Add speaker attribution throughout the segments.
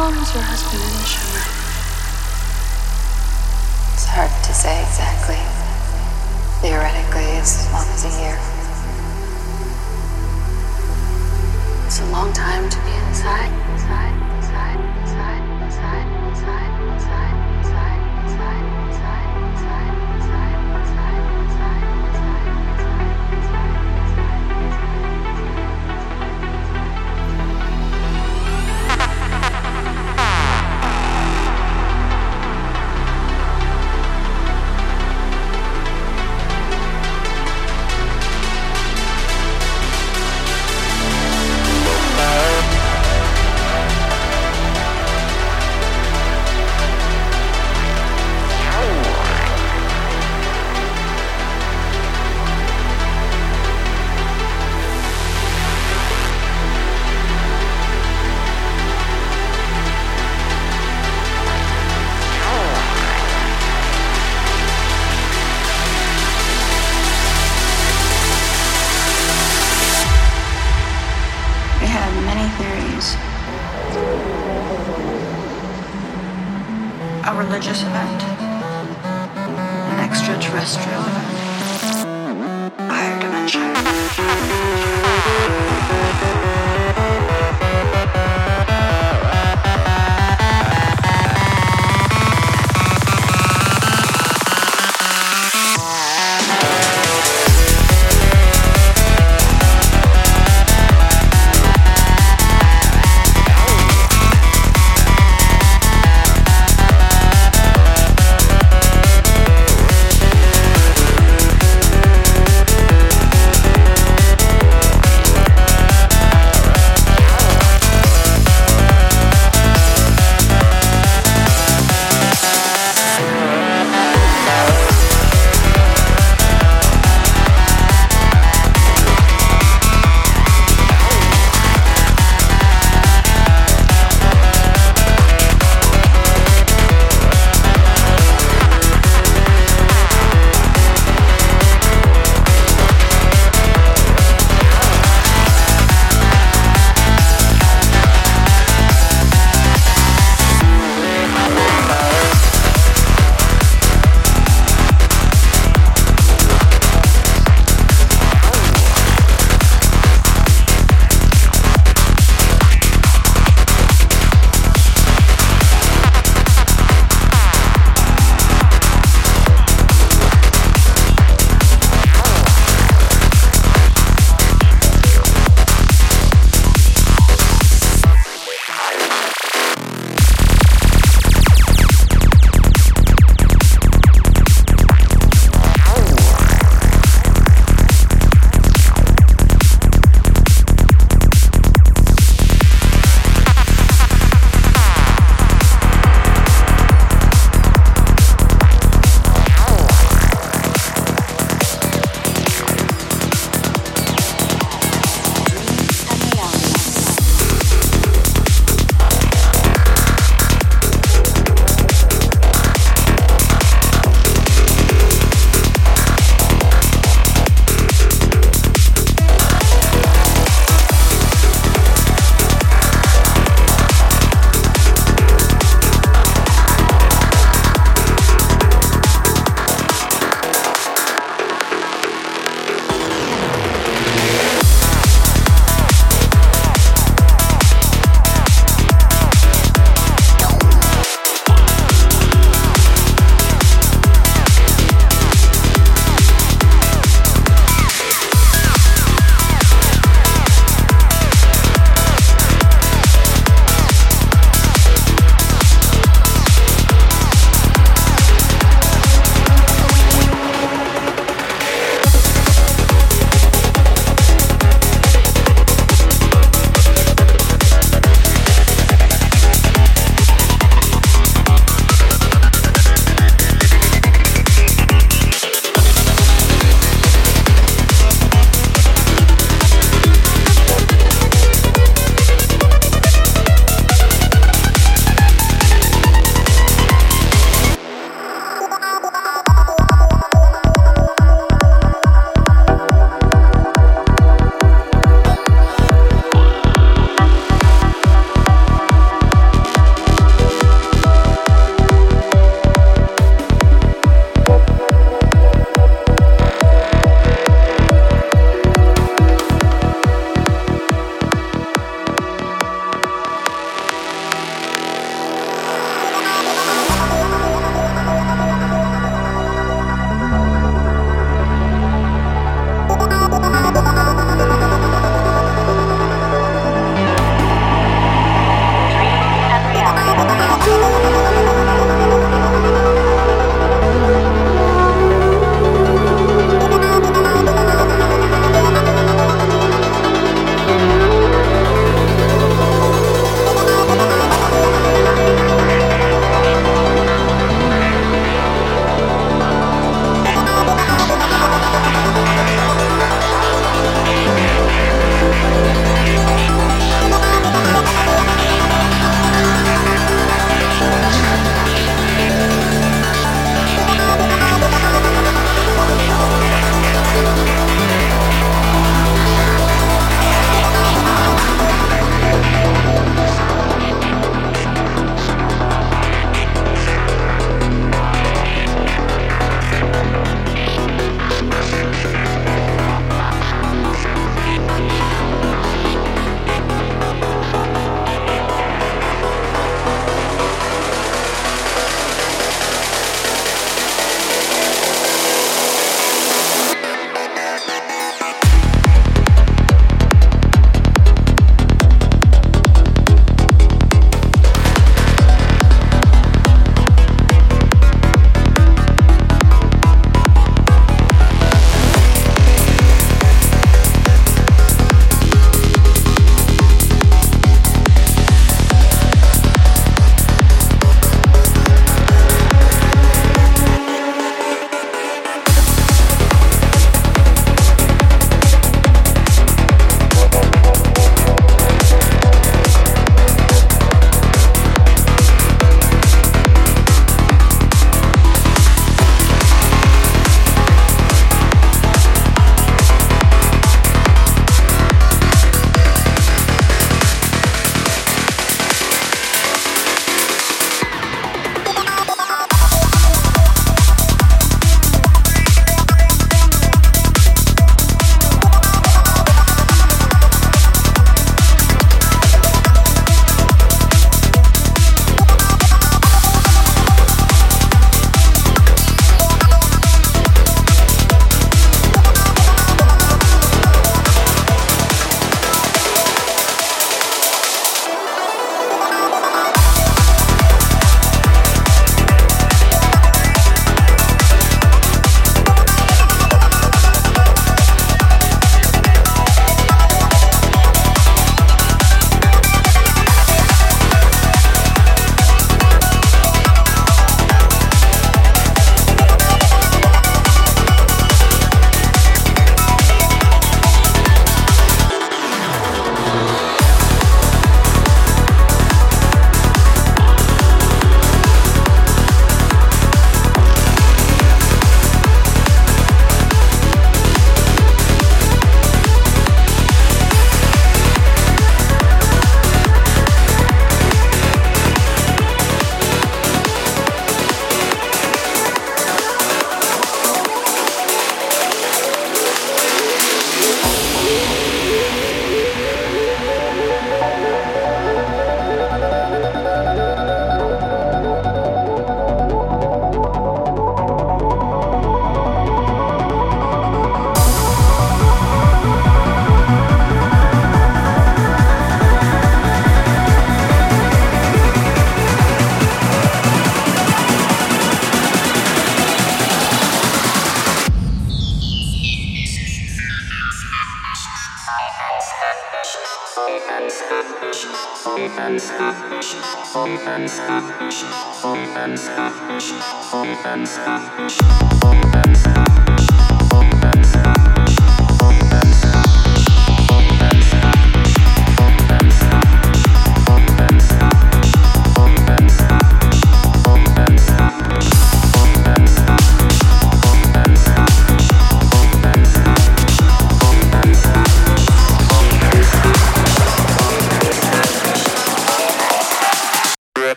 Speaker 1: long your husband in Shimmer? It's hard to say exactly.
Speaker 2: Theoretically, as long as a year. It's a long time to be inside.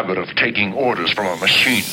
Speaker 3: Habit of taking orders from a machine.